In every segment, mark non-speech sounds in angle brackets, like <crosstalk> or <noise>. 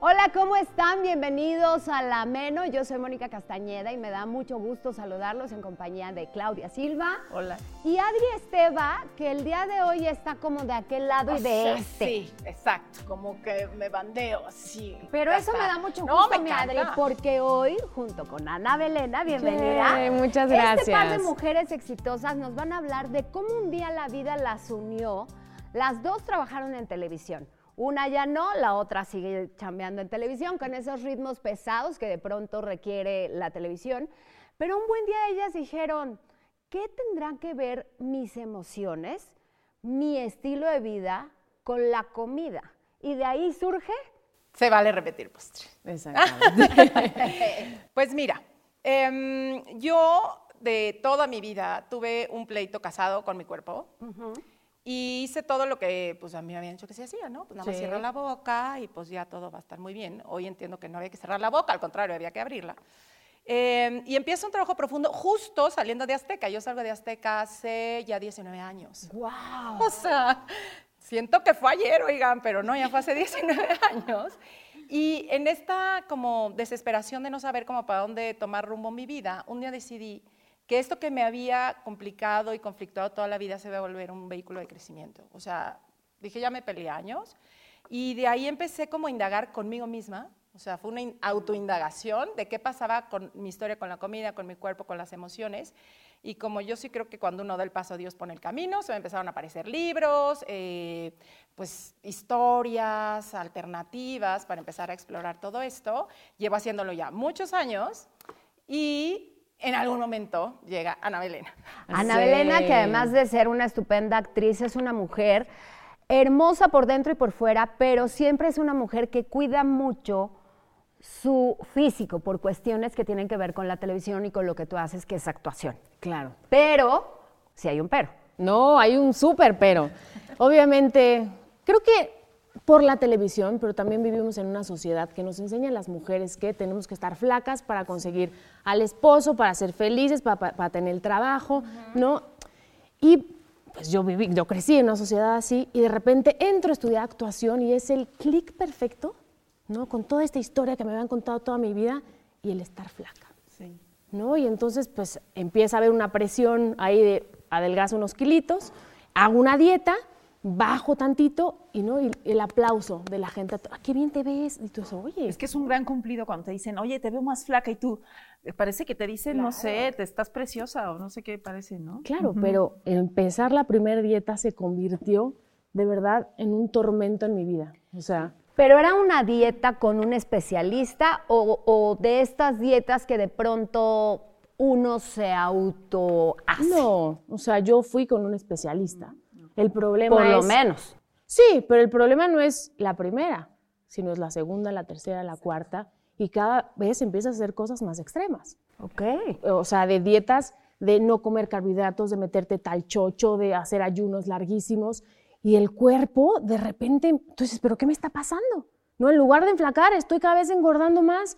Hola, ¿cómo están? Bienvenidos a La Meno. Yo soy Mónica Castañeda y me da mucho gusto saludarlos en compañía de Claudia Silva. Hola. Y Adri Esteba, que el día de hoy está como de aquel lado y de este. Sí, exacto, como que me bandeo así. Pero eso está. me da mucho No, gusto, me mi Adri, porque hoy, junto con Ana Belena, bienvenida. Yay, muchas Este par de gracias. mujeres exitosas nos van a hablar de cómo un día la vida las unió. Las dos trabajaron en televisión. Una ya no, la otra sigue chambeando en televisión con esos ritmos pesados que de pronto requiere la televisión. Pero un buen día ellas dijeron, ¿qué tendrán que ver mis emociones, mi estilo de vida con la comida? Y de ahí surge Se vale repetir postre. Exactamente. <laughs> Pues mira, em, yo de toda mi vida tuve un pleito casado con mi cuerpo y hice todo lo que pues a mí me habían dicho que se hacía, ¿no? Pues nada más Sí. cierra la boca y pues ya todo va a estar muy bien. Hoy entiendo que no había que cerrar la boca, al contrario, había que abrirla. Em, y empiezo un trabajo profundo justo saliendo de Azteca. Yo salgo de Azteca hace ya 19 años. ¡Wow! O sea, siento que fue ayer, oigan, pero no, ya fue hace 19 <laughs> años. Y en esta como desesperación de no saber cómo para dónde tomar rumbo mi vida, un día decidí que esto que me había complicado y conflictuado toda la vida se iba a volver un vehículo de crecimiento. O sea, dije, ya me peleé años. Y de ahí empecé como a indagar conmigo misma. O sea, fue una in- autoindagación de qué pasaba con mi historia, con la comida, con mi cuerpo, con las emociones. Y como yo sí creo que cuando uno da el paso, Dios pone el camino, se me empezaron a aparecer libros, eh, pues historias alternativas para empezar a explorar todo esto. Llevo haciéndolo ya muchos años y en algún momento llega Ana Belena. Ana Sí. Belena, que además de ser una estupenda actriz, es una mujer hermosa por dentro y por fuera, pero siempre es una mujer que cuida mucho su físico por cuestiones que tienen que ver con la televisión y con lo que tú haces, que es actuación. Claro. Pero, si hay un pero. No, hay un súper pero. Obviamente, creo que por la televisión, pero también vivimos en una sociedad que nos enseña a las mujeres que tenemos que estar flacas para conseguir al esposo, para ser felices, para, para- para tener el trabajo, ¿no? Y pues yo viví, yo crecí en una sociedad así y de repente entro a estudiar actuación y es el clic perfecto, ¿no? Con toda esta historia que me habían contado toda mi vida y el estar flaca. ¿no? Y entonces, pues empieza a haber una presión ahí de adelgazo unos kilitos, hago una dieta, bajo tantito y, ¿no? y el aplauso de la gente, "Ah, qué bien te ves. Y tú dices, oye, Es que es un gran cumplido cuando te dicen, oye, te veo más flaca y tú, eh, parece que te dicen, no sé, te estás preciosa o no sé qué parece, ¿no? claro, pero empezar la primera dieta se convirtió de verdad en un tormento en mi vida. O sea, ¿Pero era una dieta con un especialista o, o de estas dietas que de pronto uno se auto hace? no, o sea, yo fui con un especialista. El problema Por lo es- menos. Sí, pero el problema no es la primera, sino es la segunda, la tercera, la cuarta, y cada vez empiezas a hacer cosas más extremas. Ok. O sea, de dietas, de no comer carbohidratos, de meterte tal chocho, de hacer ayunos larguísimos, y el cuerpo de repente, tú dices, ¿pero qué me está pasando? No, en lugar de enflacar, estoy cada vez engordando más.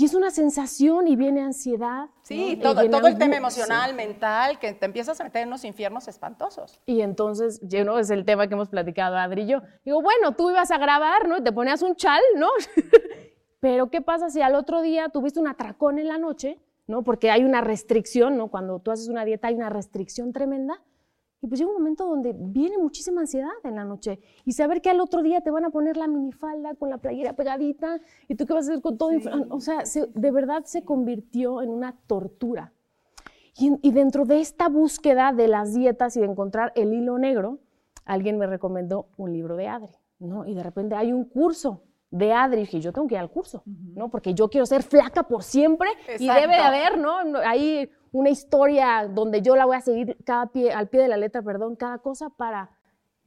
Y es una sensación y viene ansiedad. Sí, ¿no? todo, todo el tema emocional, mental, que te empiezas a meter en unos infiernos espantosos. Y entonces, yo, ¿no? es el tema que hemos platicado Adri y yo. Digo, bueno, tú ibas a grabar, ¿no? Y te ponías un chal, ¿no? <laughs> Pero ¿qué pasa si al otro día tuviste un atracón en la noche, ¿no? Porque hay una restricción, ¿no? Cuando tú haces una dieta hay una restricción tremenda. Y pues llega un momento donde viene muchísima ansiedad en la noche. Y saber que al otro día te van a poner la minifalda con la playera pegadita y tú qué vas a hacer con todo. infla- O sea, se- de verdad se convirtió en una tortura. Y, en- y dentro de esta búsqueda de las dietas y de encontrar el hilo negro, alguien me recomendó un libro de Adri, ¿no? Y de repente hay un curso de Adri, y yo tengo que ir al curso, ¿no? Porque yo quiero ser flaca por siempre y debe de haber. No, Ahí una historia donde yo la voy a seguir cada pie, al pie de la letra, perdón, cada cosa para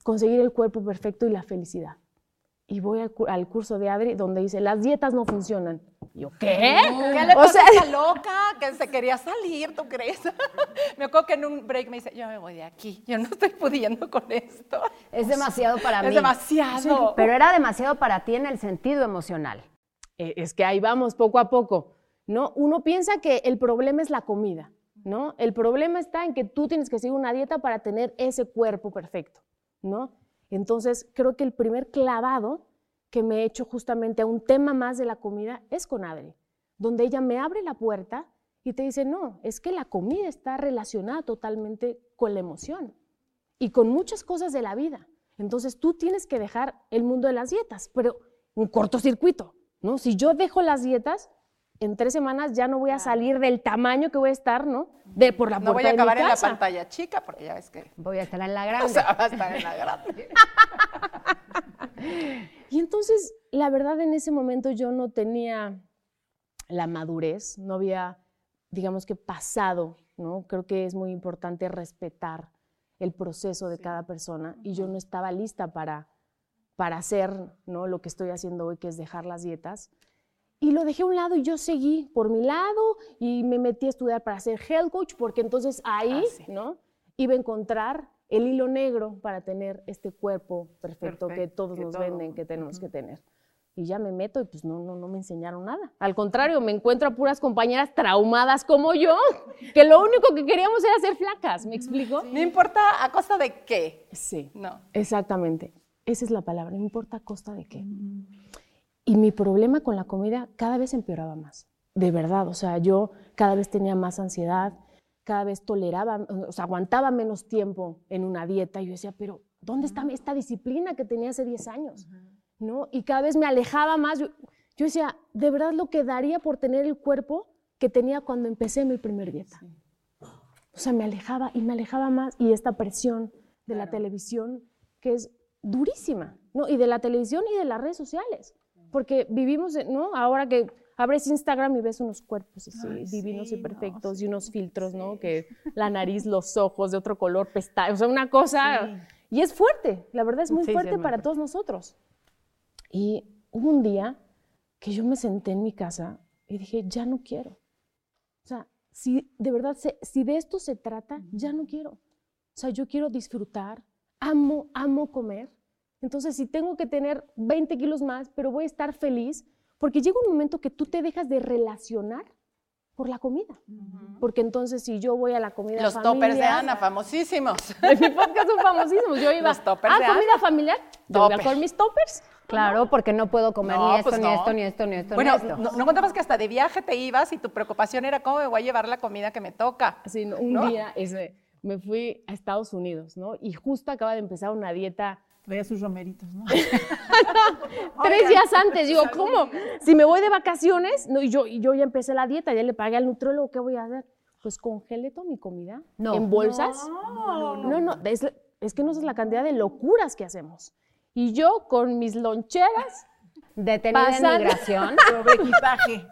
conseguir el cuerpo perfecto y la felicidad. Y voy al, cu- al curso de Adri donde dice, las dietas no funcionan. Y yo, ¿qué? ¿Qué le O pasa sea- a esta <laughs> loca? Que se quería salir, ¿tú crees? <laughs> me acuerdo que en un break me dice, yo me voy de aquí, yo no estoy pudiendo con esto. Es demasiado para mí. Es demasiado. Pero era demasiado para ti en el sentido emocional. Eh, es que ahí vamos poco a poco, ¿no? Uno piensa que el problema es la comida, ¿no? El problema está en que tú tienes que seguir una dieta para tener ese cuerpo perfecto, ¿no? Entonces, creo que el primer clavado que me he hecho justamente a un tema más de la comida es con Adri, donde ella me abre la puerta y te dice, no, es que la comida está relacionada totalmente con la emoción y con muchas cosas de la vida. Entonces tú tienes que dejar el mundo de las dietas, pero un cortocircuito, ¿no? Si yo dejo las dietas, en tres semanas ya no voy a salir del tamaño que voy a estar, ¿no? De, por la No voy a acabar en la pantalla chica, porque ya ves que Voy a estar en la <laughs> o grande. sea, va a estar en la grande. <laughs> Y entonces, la verdad, en ese momento yo no tenía la madurez, no había, digamos que, pasado, ¿no? Creo que es muy importante respetar el proceso de cada persona y yo no estaba lista para, para hacer, ¿no? Lo que estoy haciendo hoy, que es dejar las dietas. Y lo dejé a un lado y yo seguí por mi lado y me metí a estudiar para ser health coach porque entonces ahí, sí. ¿no? Iba a encontrar el hilo negro para tener este cuerpo perfecto, que Perfecto, todos que nos todo- venden que tenemos que tener. Y ya me meto y pues no, no, no me enseñaron nada. Al contrario, me encuentro a puras compañeras traumadas como yo, que lo único que queríamos era ser flacas, ¿me explico? No importa a costa de qué. Sí. No. Exactamente. Esa es la palabra, no importa a costa de qué. Y mi problema con la comida cada vez empeoraba más. De verdad, o sea, yo cada vez tenía más ansiedad, cada vez toleraba, o sea, aguantaba menos tiempo en una dieta. Y yo decía, pero ¿dónde está esta disciplina que tenía hace 10 años? ¿No? Y cada vez me alejaba más. Yo, yo decía, de verdad lo que daría por tener el cuerpo que tenía cuando empecé mi primer dieta. O sea, me alejaba y me alejaba más. Y esta presión de la televisión, que es durísima, ¿no? Y de la televisión y de las redes sociales. Porque vivimos, ¿no? Ahora que abres Instagram y ves unos cuerpos así, Ay, divinos sí, y no, perfectos, sí, y unos filtros, ¿no? Que la nariz, los ojos de otro color, pestañas, o sea, una cosa. Y es fuerte, la verdad es muy Sí, sí, fuerte es muy para fuerte. todos nosotros. Y hubo un día que yo me senté en mi casa y dije, ya no quiero. O sea, si de verdad, si de esto se trata, ya no quiero. O sea, yo quiero disfrutar, amo, amo comer. Entonces, si tengo que tener 20 kilos más, pero voy a estar feliz, porque llega un momento que tú te dejas de relacionar por la comida. Porque entonces, si yo voy a la comida Los toppers de familiar, Ana, famosísimos. <laughs> en mi podcast son famosísimos. Yo iba Los toppers a de comida Ana. familiar, yo iba con mis toppers. Claro, porque no puedo comer No, ni esto, pues ni no. esto, ni esto, ni esto, Bueno, ni esto. no, no contabas que hasta de viaje te ibas y tu preocupación era cómo me voy a llevar la comida que me toca. Sí, un ¿No? día ese, me fui a Estados Unidos, ¿no? Y justo acaba de empezar una dieta Traía sus romeritos, ¿no? <laughs> tres días antes. Digo, ¿cómo? Si me voy de vacaciones, no, y yo, y yo ya empecé la dieta, ya le pagué al nutriólogo, ¿qué voy a hacer? Pues congele toda mi comida No. en bolsas. No, no, es, es que no es la cantidad de locuras que hacemos. Y yo con mis loncheras, Detenida en pasan- migración. <laughs> Sobre equipaje.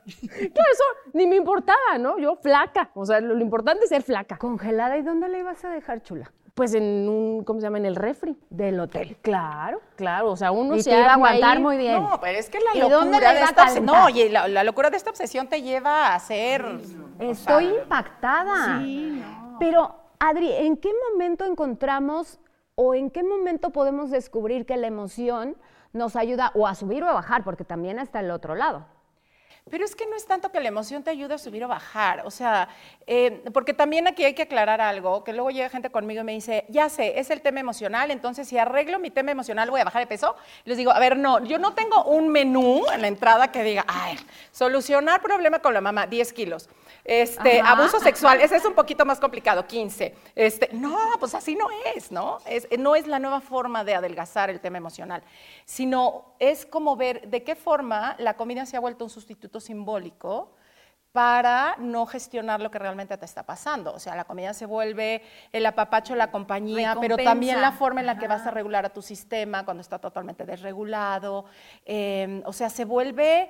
claro, eso ni me importaba, ¿no? Yo flaca, o sea, lo, lo importante es ser flaca. Congelada, ¿y dónde la ibas a dejar, chula? Pues en un, ¿cómo se llama? En el refri. Del hotel. Claro, claro, o sea, uno Y se te iba a aguantar ahí. muy bien. No, pero es que la ¿Y dónde locura de esta obs- calentar? No, y la, la locura de esta obsesión te lleva a hacer. Estoy impactada. Pero, Adri, ¿en qué momento encontramos o en qué momento podemos descubrir que la emoción nos ayuda o a subir o a bajar? Porque también está el otro lado. Pero es que no es tanto que la emoción te ayude a subir o bajar, o sea, eh, porque también aquí hay que aclarar algo, que luego llega gente conmigo y me dice, ya sé, es el tema emocional, entonces si arreglo mi tema emocional voy a bajar de peso. les digo, a ver, no, yo no tengo un menú en la entrada que diga, ay, solucionar problema con la mamá, 10 kilos. Este, abuso sexual, ese es un poquito más complicado, 15. Este, no, pues así no es, ¿no? Es, no es la nueva forma de adelgazar el tema emocional, sino es como ver de qué forma la comida se ha vuelto un sustituto simbólico para no gestionar lo que realmente te está pasando. O sea, la comida se vuelve el apapacho, la compañía, pero también la forma en la que vas a regular a tu sistema cuando está totalmente desregulado. Eh, o sea, se vuelve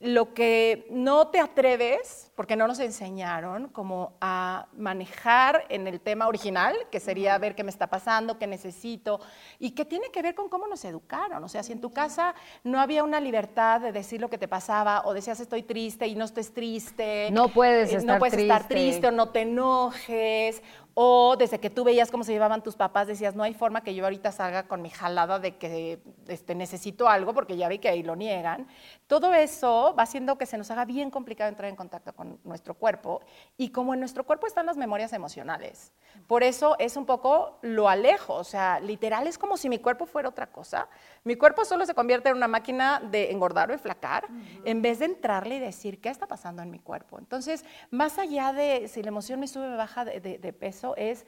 lo que no te atreves, porque no nos enseñaron, como a manejar en el tema original, que sería ver qué me está pasando, qué necesito, y que tiene que ver con cómo nos educaron. O sea, si en tu casa no había una libertad de decir lo que te pasaba, o decías estoy triste y no estés triste. No puedes estar no puedes estar triste o no te enojes, o desde que tú veías cómo se llevaban tus papás, decías, no hay forma que yo ahorita salga con mi jalada de que este, necesito algo, porque ya vi que ahí lo niegan. Todo eso va haciendo que se nos haga bien complicado entrar en contacto con nuestro cuerpo. Y como en nuestro cuerpo están las memorias emocionales, por eso es un poco lo alejo. O sea, literal es como si mi cuerpo fuera otra cosa. Mi cuerpo solo se convierte en una máquina de engordar o enflacar, en vez de entrarle y decir, ¿qué está pasando en mi cuerpo? Entonces, más allá de si la emoción me sube o me baja de peso, es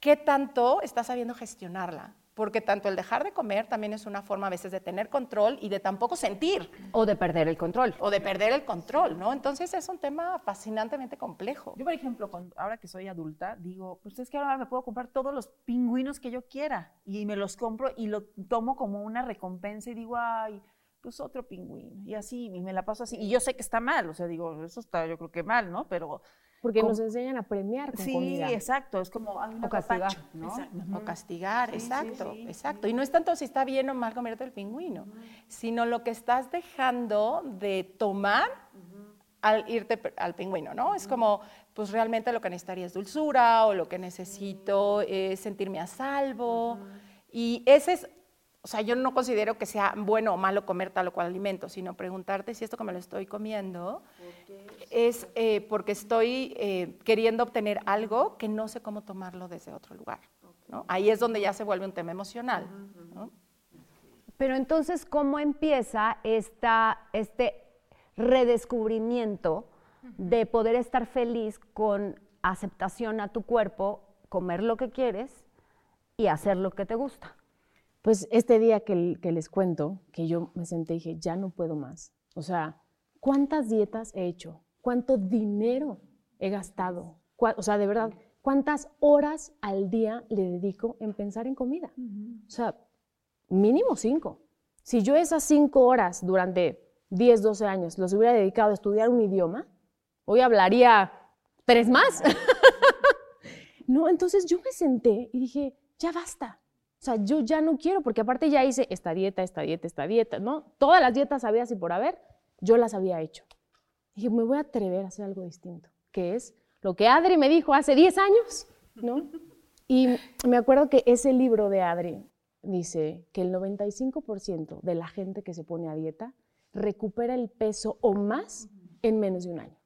qué tanto estás sabiendo gestionarla. Porque tanto el dejar de comer también es una forma a veces de tener control y de tampoco sentir. O de perder el control. O de perder el control, ¿no? Entonces es un tema fascinantemente complejo. Yo, por ejemplo, ahora que soy adulta, digo, pues es que ahora me puedo comprar todos los pingüinos que yo quiera y me los compro y lo tomo como una recompensa y digo, ay, pues otro pingüino. Y así, y me la paso así. Y yo sé que está mal, o sea, digo, eso está yo creo que mal, ¿no? Pero porque nos enseñan a premiar con sí, exacto. Es como o castigar, ¿no? O castigar, exacto, exacto. Y no es tanto si está bien o mal comerte el pingüino, sino lo que estás dejando de tomar al irte al pingüino, ¿no? Es como, pues realmente lo que necesitaría es dulzura o lo que necesito es sentirme a salvo. Y ese es o sea, yo no considero que sea bueno o malo comer tal o cual alimento, sino preguntarte si esto que me lo estoy comiendo es eh, porque estoy eh, queriendo obtener algo que no sé cómo tomarlo desde otro lugar. ¿no? Ahí es donde ya se vuelve un tema emocional. Pero entonces, ¿cómo empieza esta, este redescubrimiento de poder estar feliz con aceptación a tu cuerpo, comer lo que quieres y hacer lo que te gusta? Pues este día que, les cuento, que yo me senté y dije, ya no puedo más. O sea, ¿cuántas dietas he hecho? ¿Cuánto dinero he gastado? O sea, de verdad, ¿cuántas horas al día le dedico en pensar en comida? O sea, mínimo cinco. Si yo esas cinco horas durante 10, 12 años los hubiera dedicado a estudiar un idioma, hoy hablaría tres más. <laughs> no, entonces yo me senté y dije, ya basta. O sea, yo ya no quiero, porque aparte ya hice esta dieta, esta dieta, esta dieta, ¿no? Todas las dietas había así por haber, yo las había hecho. Dije, me voy a atrever a hacer algo distinto, que es lo que Adri me dijo hace 10 años, ¿no? Y me acuerdo que ese libro de Adri dice que el 95% de la gente que se pone a dieta recupera el peso o más en menos de un año.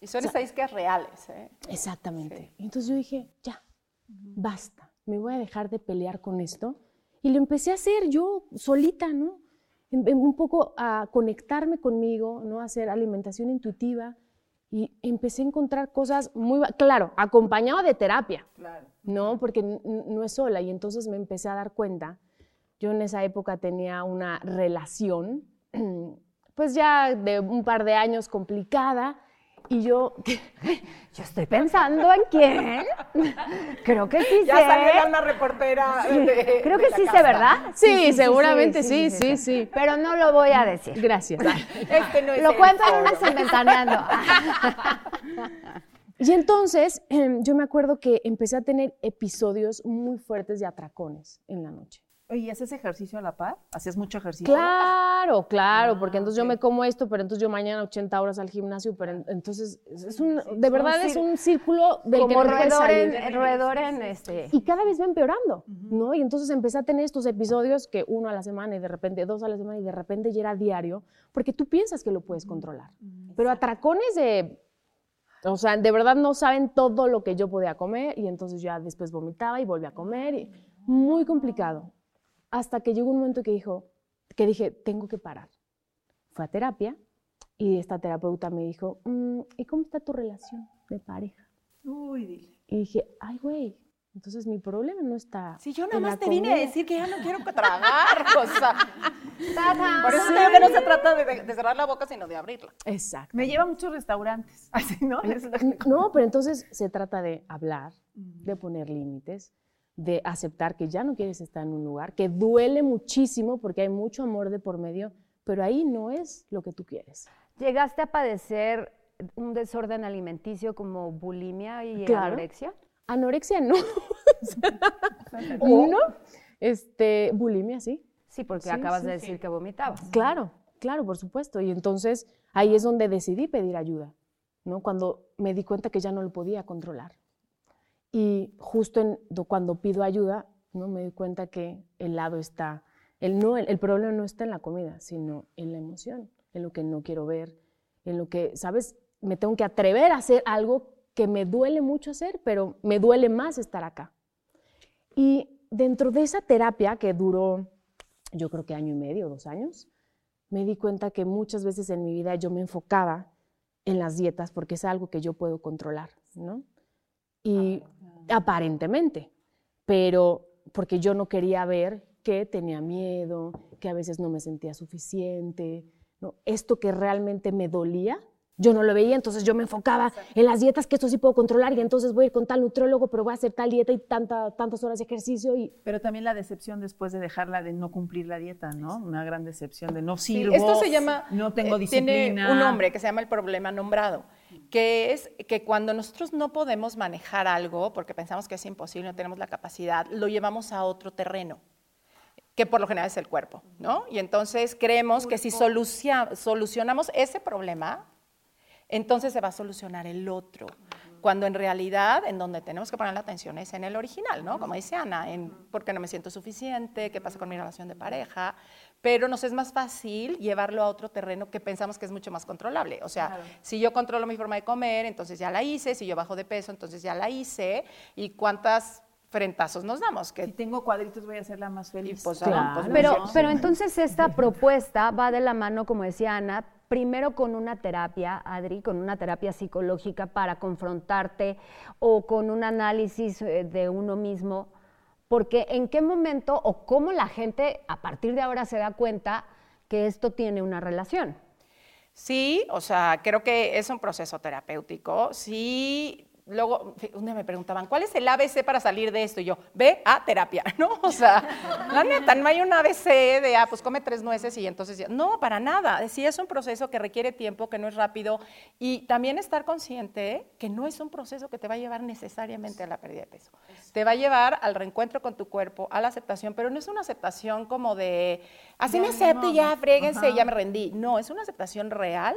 Y son estadísticas reales. ¿eh? Exactamente. Entonces yo dije, ya, basta me voy a dejar de pelear con esto. Y lo empecé a hacer yo solita, ¿no? Un poco a conectarme conmigo, ¿no? A hacer alimentación intuitiva y empecé a encontrar cosas muy, claro, acompañado de terapia, ¿no? Porque no es sola y entonces me empecé a dar cuenta. Yo en esa época tenía una relación, <clears throat> pues ya de un par de años complicada, y yo, yo estoy pensando en quién. Creo que sí ya sé. Ya salió una reportera. Creo que sí sé, ¿verdad? Sí, seguramente sí sí, sí Pero no lo voy a decir. Gracias. Este no es lo cuento en una sementaneando. Y entonces em, yo me acuerdo que empecé a tener episodios muy fuertes de atracones en la noche. ¿Y haces ejercicio a la par? ¿Hacías mucho ejercicio? Claro, claro, porque Ah, entonces yo me como esto, pero entonces yo mañana 80 horas al gimnasio, pero en- entonces es- un, de verdad es un círculo del que no roedor en, roedor en este. Y cada vez va empeorando, ¿no? Y entonces empecé a tener estos episodios que uno a la semana y de repente dos a la semana y de repente ya era diario, porque tú piensas que lo puedes controlar. Pero atracones de, o sea, de verdad no saben todo lo que yo podía comer y entonces ya después vomitaba y volví a comer y muy complicado. Hasta que llegó un momento que dijo, que dije, tengo que parar. Fue a terapia y esta terapeuta me dijo, "Mm, ¿y cómo está tu relación de pareja? Uy, dile. Y dije, ay, güey, entonces mi problema no está. Si yo nada más te vine a comida". decir que ya no quiero tragar, <laughs> o sea, por eso digo que no se trata de, de- cerrar la boca, sino de abrirla. Exacto. Me lleva a muchos restaurantes. <laughs> Así, ¿no? Que- No, pero entonces se trata de hablar, de poner límites, de aceptar que ya no quieres estar en un lugar, que duele muchísimo porque hay mucho amor de por medio, pero ahí no es lo que tú quieres. ¿Llegaste a padecer un desorden alimenticio como bulimia y Claro. anorexia? Anorexia no. <laughs> no. Este, bulimia sí. Sí, porque Sí, acabas sí, de decir que vomitabas. Claro, claro, por supuesto. Y entonces ahí es donde decidí pedir ayuda, ¿no? Cuando me di cuenta que ya no lo podía controlar. Y justo en, do- cuando pido ayuda, ¿no? Me di cuenta que el lado está, el, no, el, el problema no está en la comida, sino en la emoción, en lo que no quiero ver, en lo que, ¿sabes? Me tengo que atrever a hacer algo que me duele mucho hacer, pero me duele más estar acá. Y dentro de esa terapia que duró, yo creo que año y medio, dos años, me di cuenta que muchas veces en mi vida yo me enfocaba en las dietas porque es algo que yo puedo controlar, ¿no? Y aparentemente, pero porque yo no quería ver que tenía miedo, que a veces no me sentía suficiente, ¿no? Esto que realmente me dolía, yo no lo veía, entonces yo me enfocaba en las dietas, que esto sí puedo controlar, y entonces voy a ir con tal nutriólogo, pero voy a hacer tal dieta y tanta, tantas horas de ejercicio, y Pero también la decepción después de dejarla, de no cumplir la dieta, ¿no? Una gran decepción de no Sí, sirvo. esto se llama, No tengo eh, disciplina. Tiene un nombre que se llama el problema nombrado, que es que cuando nosotros no podemos manejar algo porque pensamos que es imposible, no tenemos la capacidad, lo llevamos a otro terreno que por lo general es el cuerpo, ¿no? Y entonces creemos que si solucionamos ese problema, entonces se va a solucionar el otro. Cuando en realidad en donde tenemos que poner la atención es en el original, ¿no? Como dice Ana, en por qué no me siento suficiente, qué pasa con mi relación de pareja, pero nos es más fácil llevarlo a otro terreno que pensamos que es mucho más controlable. O sea, si yo controlo mi forma de comer, entonces ya la hice, si yo bajo de peso, entonces ya la hice, y cuántas frentazos nos damos. Si Que, tengo cuadritos voy a hacerla más feliz. y pues, Claro. ah, pues, Pero, no pero entonces esta propuesta va de la mano, como decía Ana, primero con una terapia, Adri, con una terapia psicológica para confrontarte o con un análisis eh, de uno mismo, porque en qué momento o cómo la gente a partir de ahora se da cuenta que esto tiene una relación. Sí, o sea, creo que es un proceso terapéutico. Sí, luego, un día me preguntaban, ¿cuál es el ABC para salir de esto? Y yo, ve a terapia, <laughs> ¿no? O sea, la neta, no hay un ABC de, ah, pues come tres nueces y entonces ya. No, para nada. Sí, es un proceso que requiere tiempo, que no es rápido. Y también estar consciente que no es un proceso que te va a llevar necesariamente a la pérdida de peso. Te va a llevar al reencuentro con tu cuerpo, a la aceptación, pero no es una aceptación como de, así me acepto y ya, fréguense, ya me rendí. No, es una aceptación real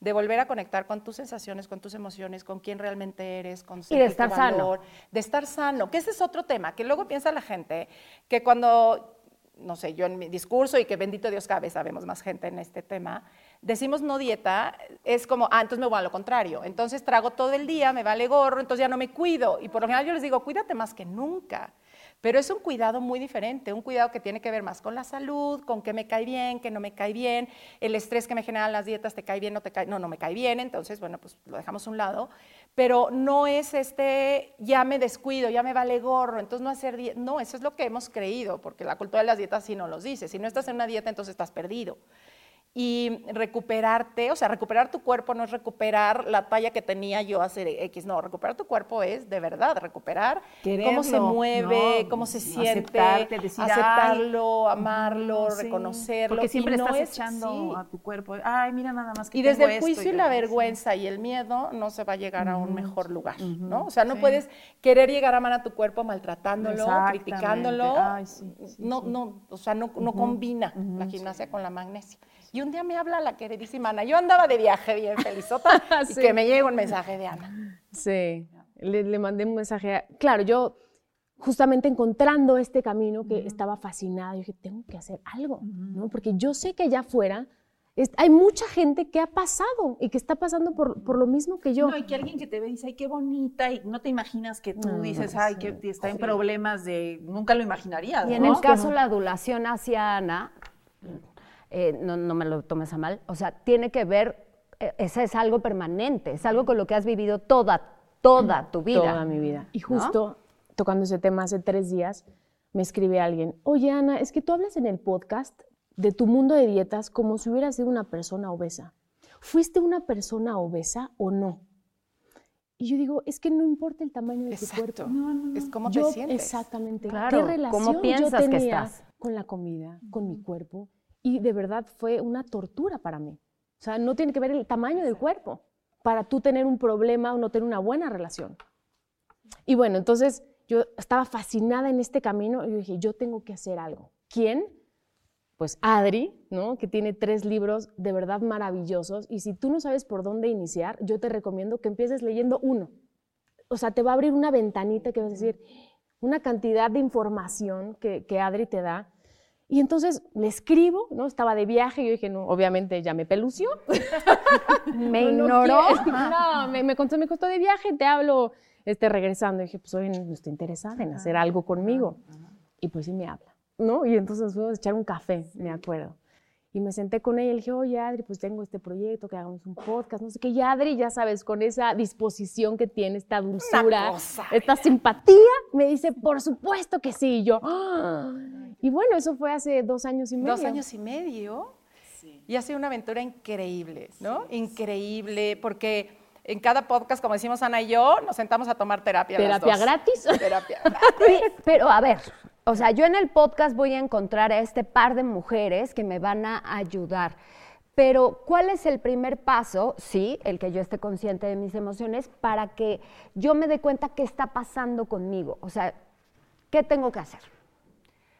de volver a conectar con tus sensaciones, con tus emociones, con quién realmente eres, con de sentir tu estar sano. valor, de estar sano, que ese es otro tema, que luego piensa la gente que cuando, no sé, yo en mi discurso y que bendito Dios cabe, sabemos más gente en este tema, decimos no dieta, es como, ah, entonces me voy a lo contrario, entonces trago todo el día, me vale gorro, entonces ya no me cuido, y por lo general yo les digo, cuídate más que nunca. Pero es un cuidado muy diferente, un cuidado que tiene que ver más con la salud, con qué me cae bien, qué no me cae bien, el estrés que me generan las dietas, te cae bien, no te cae, no, no me cae bien, entonces, bueno, pues lo dejamos a un lado. Pero no es este, ya me descuido, ya me vale gorro, entonces no hacer dieta. No, eso es lo que hemos creído, porque la cultura de las dietas sí no los dice. Si no estás en una dieta, entonces estás perdido. Y recuperarte, o sea, recuperar tu cuerpo no es recuperar la talla que tenía yo hace X, no, recuperar tu cuerpo es de verdad recuperar cómo se mueve, ¿no? cómo se siente, decir, "Ay". aceptarlo, amarlo, Sí, reconocerlo. Porque siempre y no estás es- echando sí. a tu cuerpo. Ay, mira nada más que Y desde tengo el esto juicio y la sí. vergüenza y el miedo no se va a llegar a un mejor lugar, ¿no? O sea, no puedes querer llegar a amar a tu cuerpo maltratándolo, criticándolo. Ay, no, no, o sea, no, no combina la gimnasia con la magnesia. Y un día me habla la queridísima Ana. Yo andaba de viaje bien felizota <laughs> y Sí. que me llega un mensaje de Ana. Sí, le, le mandé un mensaje. a- Claro, yo justamente encontrando este camino que estaba fascinada, yo dije, tengo que hacer algo, ¿no? Porque yo sé que allá afuera es- hay mucha gente que ha pasado y que está pasando por, por lo mismo que yo. No, y que alguien que te ve dice, ay, qué bonita, y no te imaginas que tú No, dices, ay, que está en problemas de, nunca lo imaginarías, Y en ¿no? el caso la adulación hacia Ana, eh, no, no me lo tomes a mal, o sea, tiene que ver, eh, ese es algo permanente, es algo con lo que has vivido toda, toda tu vida. Toda mi vida. Y justo tocando ese tema hace tres días, me escribe alguien, oye Ana, es que tú hablas en el podcast de tu mundo de dietas como si hubieras sido una persona obesa. ¿Fuiste una persona obesa o no? Y yo digo, es que no importa el tamaño de tu Exacto. cuerpo. Es como Yo- te sientes. Exactamente. Claro, ¿Qué ¿cómo relación piensas yo que tenía estás? con la comida, con mi cuerpo? Y de verdad fue una tortura para mí. O sea, no tiene que ver el tamaño del cuerpo para tú tener un problema o no tener una buena relación. Y bueno, entonces yo estaba fascinada en este camino y dije, yo tengo que hacer algo. ¿Quién? Pues Adri, ¿no? Que tiene tres libros de verdad maravillosos. Y si tú no sabes por dónde iniciar, yo te recomiendo que empieces leyendo uno. O sea, te va a abrir una ventanita que vas a decir, una cantidad de información que, que Adri te da. Y entonces le escribo, ¿no? Estaba de viaje y yo dije, no, obviamente ya me pelució. <laughs> Me No, no ignoró. quiero. No, me, me contó, me costó de viaje, te hablo este, regresando. Y dije, pues hoy no estoy interesada en hacer algo conmigo. Y pues sí me habla, ¿no? Y entonces fuimos a echar un café, me acuerdo. Y me senté con ella y le dije, oye, Adri, pues tengo este proyecto, que hagamos un podcast, no sé qué. Y Adri, ya sabes, con esa disposición que tiene, esta dulzura, cosa, esta simpatía, me dice, por supuesto que sí. Y yo, "Ah". y bueno, eso fue hace dos años y medio. Dos años y medio. Y ha sido una aventura increíble, ¿no? Increíble, porque en cada podcast, como decimos Ana y yo, nos sentamos a tomar terapia. las ¿Terapia dos. gratis? Terapia <laughs> Sí, pero a ver, o sea, yo en el podcast voy a encontrar a este par de mujeres que me van a ayudar. Pero, ¿cuál es el primer paso? Sí, el que yo esté consciente de mis emociones para que yo me dé cuenta qué está pasando conmigo. O sea, ¿qué tengo que hacer?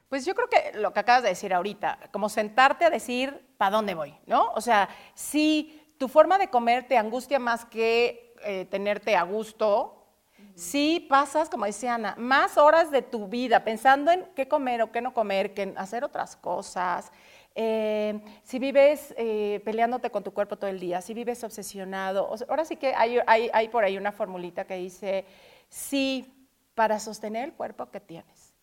Pues yo creo que lo que acabas de decir ahorita, como sentarte a decir, ¿para dónde voy? ¿No? O sea, si tu forma de comer te angustia más que eh, tenerte a gusto, si pasas, como decía Ana, más horas de tu vida pensando en qué comer o qué no comer, que en hacer otras cosas. eh, si vives eh, peleándote con tu cuerpo todo el día, si vives obsesionado, ahora sí que hay- hay por ahí una formulita que dice, sí, para sostener el cuerpo que tienes,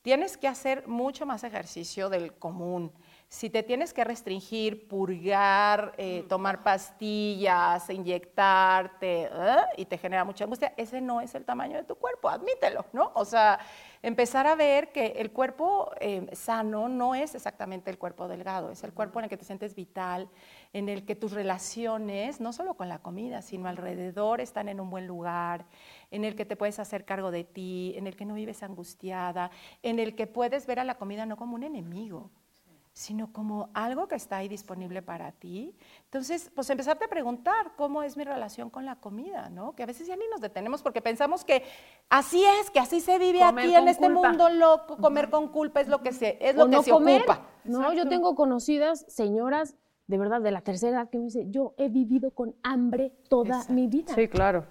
tienes que hacer mucho más ejercicio del común. Si te tienes que restringir, purgar, eh, tomar pastillas, inyectarte, ¿eh? y te genera mucha angustia, ese no es el tamaño de tu cuerpo, admítelo, ¿no? O sea, empezar a ver que el cuerpo eh, sano no es exactamente el cuerpo delgado, es el cuerpo en el que te sientes vital, en el que tus relaciones, no solo con la comida, sino alrededor, están en un buen lugar, en el que te puedes hacer cargo de ti, en el que no vives angustiada, en el que puedes ver a la comida no como un enemigo, sino como algo que está ahí disponible para ti. Entonces, pues empezarte a preguntar cómo es mi relación con la comida, ¿no? Que a veces ya ni nos detenemos porque pensamos que así es, que así se vive Comer aquí en este culpa. mundo loco, comer con culpa es lo que se, es o lo que no se comer. ocupa. No, yo tengo conocidas señoras de verdad de la tercera edad que me dicen, yo he vivido con hambre toda mi vida. claro.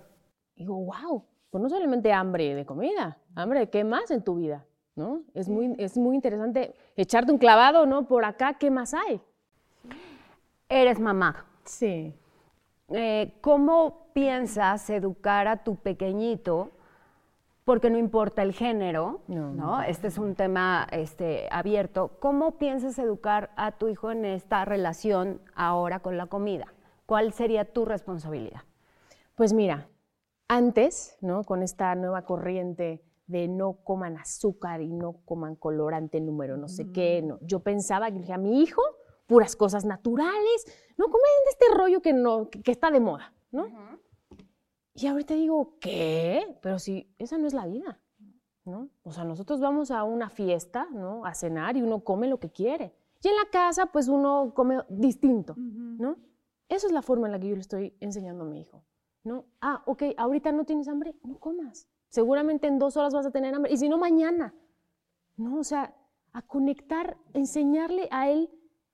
Y digo, wow, pues no solamente hambre de comida, hambre de qué más en tu vida, ¿no? Es muy, es muy interesante echarte un clavado, ¿no? Por acá, ¿qué más hay? Eres mamá. Sí. Eh, ¿Cómo piensas educar a tu pequeñito? Porque no importa el género, No. ¿no? Este es un tema este, abierto. ¿Cómo piensas educar a tu hijo en esta relación ahora con la comida? ¿Cuál sería tu responsabilidad? Pues mira, antes, ¿no? Con esta nueva corriente de no coman azúcar y no coman colorante número no sé qué, no. yo pensaba que dije, a mi hijo puras cosas naturales, no comen de este rollo que, no, que, que está de moda, ¿no? Y ahorita digo, ¿qué? Pero si esa no es la vida, ¿no? O sea, nosotros vamos a una fiesta, ¿no? A cenar y uno come lo que quiere. Y en la casa, pues uno come distinto, ¿no? Esa es la forma en la que yo le estoy enseñando a mi hijo, ¿no? Ah, ok, ahorita no tienes hambre, no comas. Seguramente en dos horas vas a tener hambre, y si no, mañana. No, o sea, a conectar, enseñarle a él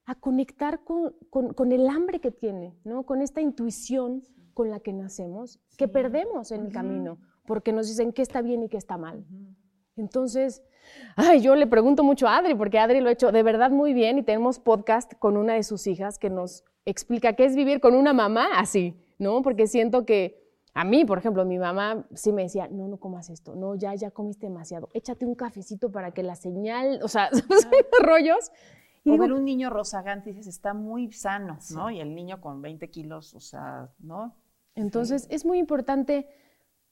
a conectar con, con- con el hambre que tiene, ¿no? Con esta intuición con la que nacemos, que perdemos en el camino, porque nos dicen qué está bien y qué está mal. Entonces, ay, yo le pregunto mucho a Adri, porque Adri lo ha hecho de verdad muy bien y tenemos podcast con una de sus hijas que nos explica qué es vivir con una mamá así, ¿no? Porque siento que a mí, por ejemplo, mi mamá sí me decía, no, no comas esto, no, ya, ya comiste demasiado, échate un cafecito para que la señal, o sea, <laughs> rollos. Y O digo, ver un niño rozagante y dices, está muy sano, ¿no? Y el niño con 20 kilos, o sea, ¿no? Entonces es muy importante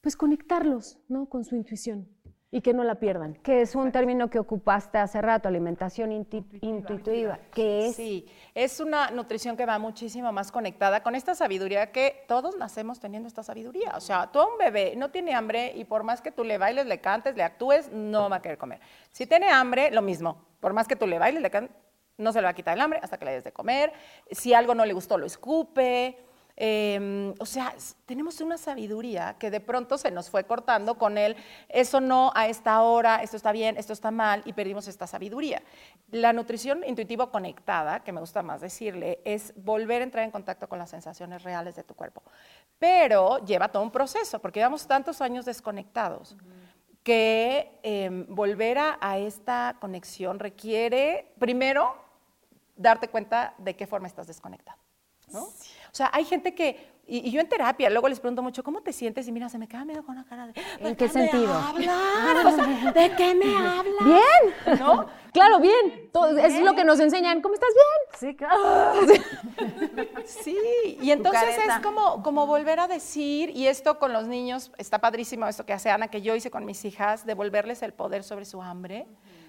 pues conectarlos, ¿no? Con su intuición y que no la pierdan. Que es un término que ocupaste hace rato, alimentación inti- intuitiva, que es Sí, es una nutrición que va muchísimo más conectada con esta sabiduría que todos nacemos teniendo esta sabiduría. O sea, tú a un bebé no tiene hambre y por más que tú le bailes, le cantes, le actúes, no va a querer comer. Si tiene hambre, lo mismo. Por más que tú le bailes, le cantes, no se le va a quitar el hambre hasta que le des de comer. Si algo no le gustó, lo escupe. Eh, o sea, tenemos una sabiduría que de pronto se nos fue cortando con el, eso no a esta hora, esto está bien, esto está mal, y perdimos esta sabiduría. La nutrición intuitivo conectada, que me gusta más decirle, es volver a entrar en contacto con las sensaciones reales de tu cuerpo. Pero lleva todo un proceso, porque llevamos tantos años desconectados que eh, volver a, a esta conexión requiere, primero, darte cuenta de qué forma estás desconectado. ¿no? O sea, hay gente que, y, y yo en terapia, luego les pregunto mucho, ¿cómo te sientes? Y mira, se me queda medio con una cara de, ¿de qué sentido? Me hablas? O sea, ¿De qué me hablas? Bien, ¿No? Claro, bien. Todo- es lo que nos enseñan. ¿Cómo estás? Bien. Sí, claro. <laughs> Sí, y entonces es como, como volver a decir, y esto con los niños, está padrísimo esto que hace Ana, que yo hice con mis hijas, devolverles el poder sobre su hambre,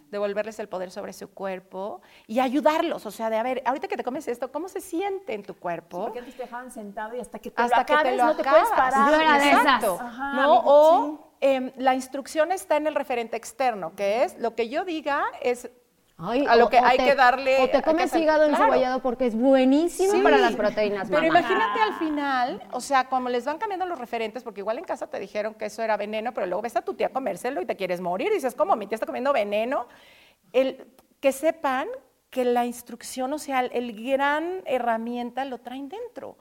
devolverles el poder sobre su cuerpo y ayudarlos, o sea, de a ver, ahorita que te comes esto, ¿cómo se siente en tu cuerpo? Porque antes te dejaban sentado y hasta que te hasta lo acabes, que te lo no te puedes parar. Yo era de esas. Exacto. Ajá, ¿no? amigo, O em, la instrucción está en el referente externo, que es lo que yo diga es Ay, a lo o- que o hay te- que darle. O te comes hígado claro. encebollado porque es buenísimo Sí, para las proteínas. Pero mamá. imagínate al final, o sea, como les van cambiando los referentes, porque igual en casa te dijeron que eso era veneno, pero luego ves a tu tía comérselo y te quieres morir. Y dices, ¿cómo? Mi tía está comiendo veneno. El, que sepan que la instrucción, o sea, el, el gran herramienta lo traen dentro.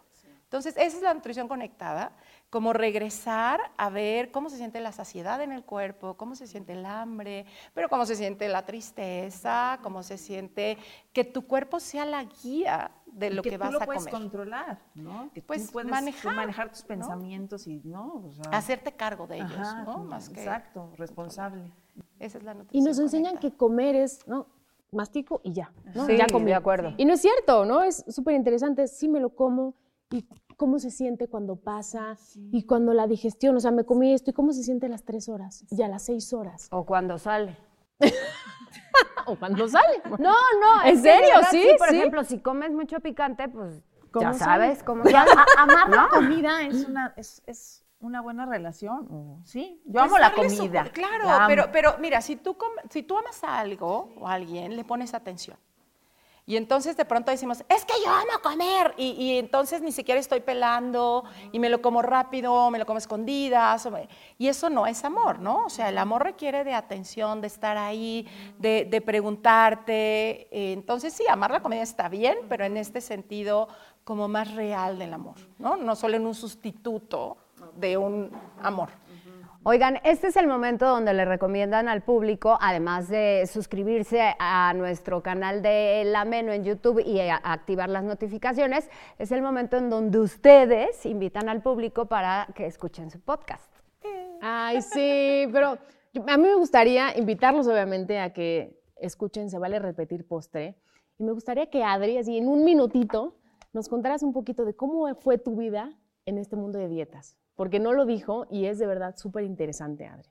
Entonces, esa es la nutrición conectada, como regresar a ver cómo se siente la saciedad en el cuerpo, cómo se siente el hambre, pero cómo se siente la tristeza, cómo se siente que tu cuerpo sea la guía de lo que, que, tú vas lo a puedes comer. controlar, ¿no? Que Pues, tú puedes manejar, manejar tus ¿no? pensamientos y, ¿no? O sea, Hacerte cargo de ellos, ajá, ¿no? Más que Exacto, responsable. esa es la Y nutrición. nos enseñan que comer es, ¿no? Mastico y ya, ¿no? Sí, ya comí. de acuerdo. Y no es cierto, ¿no? Es súper interesante. Sí me lo como y cómo se siente cuando pasa y cuando la digestión, o sea, me comí esto y cómo se siente a las tres horas y a las seis horas. O cuando sale. <laughs> O cuando sale. <laughs> No, no. ¿En serio? verdad, ¿Sí? Por ¿Sí? ejemplo, si comes mucho picante, pues ¿Cómo ya sale? sabes cómo sale. amar la comida es una, es, es una buena relación, ¿o? ¿sí? Yo Pues amo la darle su- comida. claro, la amo. pero, pero mira, si tú, com- si tú amas a algo o a alguien, le pones atención. Y entonces de pronto decimos, es que yo amo comer. Y, y entonces ni siquiera estoy pelando y me lo como rápido, me lo como escondidas. y eso no es amor, ¿no? O sea, el amor requiere de atención, de estar ahí, de, de preguntarte. Eh, entonces sí, amar la comida está bien, pero en este sentido como más real del amor, ¿no? No solo en un sustituto de un amor. Oigan, este es el momento donde le recomiendan al público, además de suscribirse a nuestro canal de La Meno en YouTube y activar las notificaciones, es el momento en donde ustedes invitan al público para que escuchen su podcast. Ay, sí, pero a mí me gustaría invitarlos, obviamente, a que escuchen Se Vale Repetir Postre. Y me gustaría que Adri, así en un minutito, nos contaras un poquito de cómo fue tu vida en este mundo de dietas. Porque no lo dijo y es de verdad súper interesante, Adri.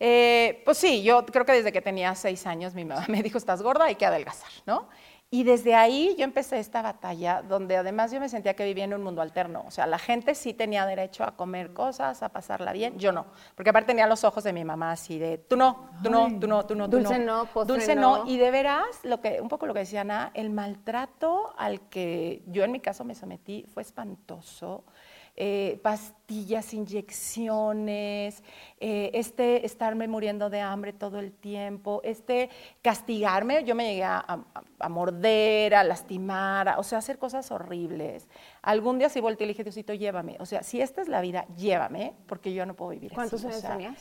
Eh, pues sí, yo creo que desde que tenía seis años mi mamá <laughs> me dijo, estás gorda, hay que adelgazar, ¿no? Y desde ahí yo empecé esta batalla donde además yo me sentía que vivía en un mundo alterno. O sea, la gente sí tenía derecho a comer cosas, a pasarla bien, yo no. Porque aparte tenía los ojos de mi mamá así de, tú no, tú no, tú no, tú no, tú Dulce no, postre Dulce no. no. Y de veras, lo que, un poco lo que decía Ana, el maltrato al que yo en mi caso me sometí fue espantoso. Eh, pastillas, inyecciones, eh, este estarme muriendo de hambre todo el tiempo, este castigarme, yo me llegué a, a- a morder, a lastimar, a- o sea, hacer cosas horribles. Algún día sí volteé y dije, Diosito, llévame. O sea, si esta es la vida, llévame, porque yo no puedo vivir ¿Cuántos así. o años sea, tenías?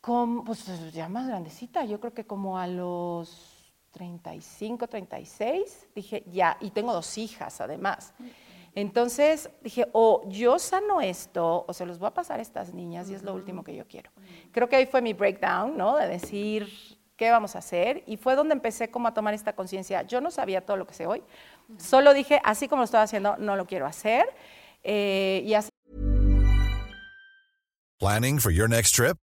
como, pues ya más grandecita, yo creo que como a los 35, 36, dije, ya, y tengo dos hijas además. Entonces dije, o yo sano esto, o se los voy a pasar a estas niñas, y es lo último que yo quiero. Creo que ahí fue mi breakdown, ¿no? De decir, ¿qué vamos a hacer? Y fue donde empecé como a tomar esta conciencia. Yo no sabía todo lo que sé hoy, solo dije, así como lo estaba haciendo, no lo quiero hacer. Eh, y así Planning for your next trip?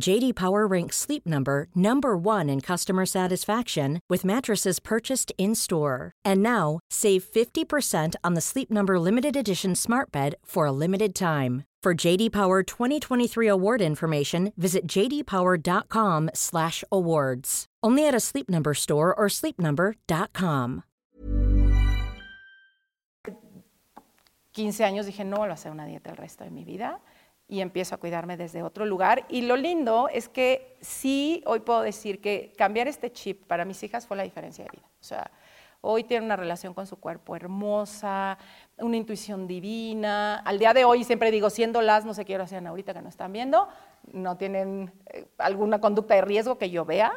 JD Power ranks Sleep Number number 1 in customer satisfaction with mattresses purchased in-store. And now, save 50% on the Sleep Number limited edition Smart Bed for a limited time. For JD Power 2023 award information, visit jdpower.com/awards. Only at a Sleep Number store or sleepnumber.com. 15 años dije, no vuelvo a hacer una dieta el resto de mi vida y empiezo a cuidarme desde otro lugar. Y lo lindo es que sí, hoy puedo decir que cambiar este chip para mis hijas fue la diferencia de vida. O sea, hoy tienen una relación con su cuerpo hermosa, una intuición divina. Al día de hoy siempre digo, siendo las, no sé qué hora sean ahorita que no están viendo, no tienen eh, alguna conducta de riesgo que yo vea.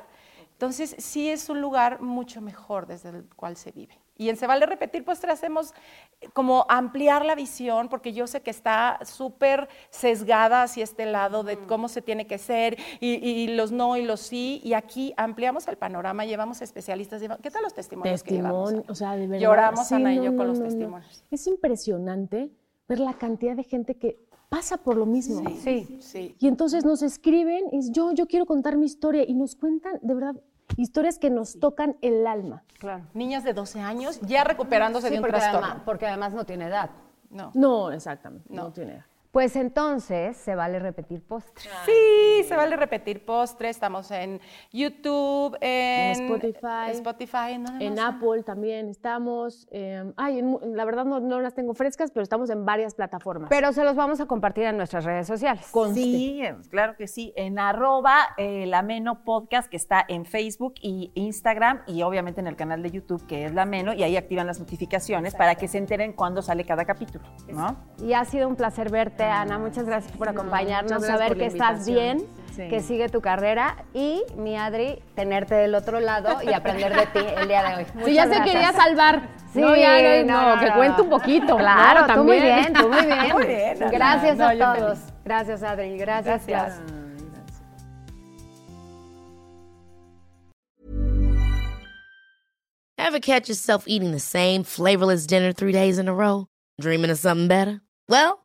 Entonces, sí es un lugar mucho mejor desde el cual se vive. Y en Se Vale Repetir, pues tratemos eh, como ampliar la visión, porque yo sé que está súper sesgada hacia este lado de cómo se tiene que ser, y, y los no y los sí, y aquí ampliamos el panorama, llevamos especialistas. ¿Qué tal los testimonios que llevamos? Testimonio, o sea, de verdad. Lloramos, sí, Ana y no, yo, no, con los no, testimonios. Es impresionante ver la cantidad de gente que pasa por lo mismo. Sí. Sí. Y entonces nos escriben, y yo, yo quiero contar mi historia, y nos cuentan, de verdad, historias que nos tocan el alma. Claro. Niñas de 12 años ya recuperándose Sí, de un porque, trastorno. además, porque además no tiene edad. No. No, exactamente, no, No. tiene edad. Pues entonces se vale repetir postre. Sí, se vale repetir postre. Estamos en YouTube, en, En Spotify. Spotify, ¿en dónde En? Apple también estamos. eh, ay, en la verdad no, no las tengo frescas, pero estamos en varias plataformas. Pero se los vamos a compartir en nuestras redes sociales. Sí, eh, claro que sí. En arroba eh, la Meno Podcast, que está en Facebook y Instagram, y obviamente en el canal de YouTube, que es la Meno, y ahí activan las notificaciones para que se enteren cuándo sale cada capítulo, ¿no? Y ha sido un placer verte, Ana. Muchas gracias por acompañarnos, muchas gracias saber por que estás bien, Sí. que sigue tu carrera y, mi Adri, tenerte del otro lado y aprender de ti el día de hoy. <laughs> Si ya se Muchas quería gracias. salvar. Sí, no, ya no, no, que cuente un poquito. Claro, No, tú muy también. bien, tú muy <laughs> bien. Muy bien, Ana. Gracias No, a todos. feliz. Gracias, Adri. Gracias, Gracias. Clau. Ever catch yourself eating the same flavorless dinner three days in a row? Dreaming of something better? Well,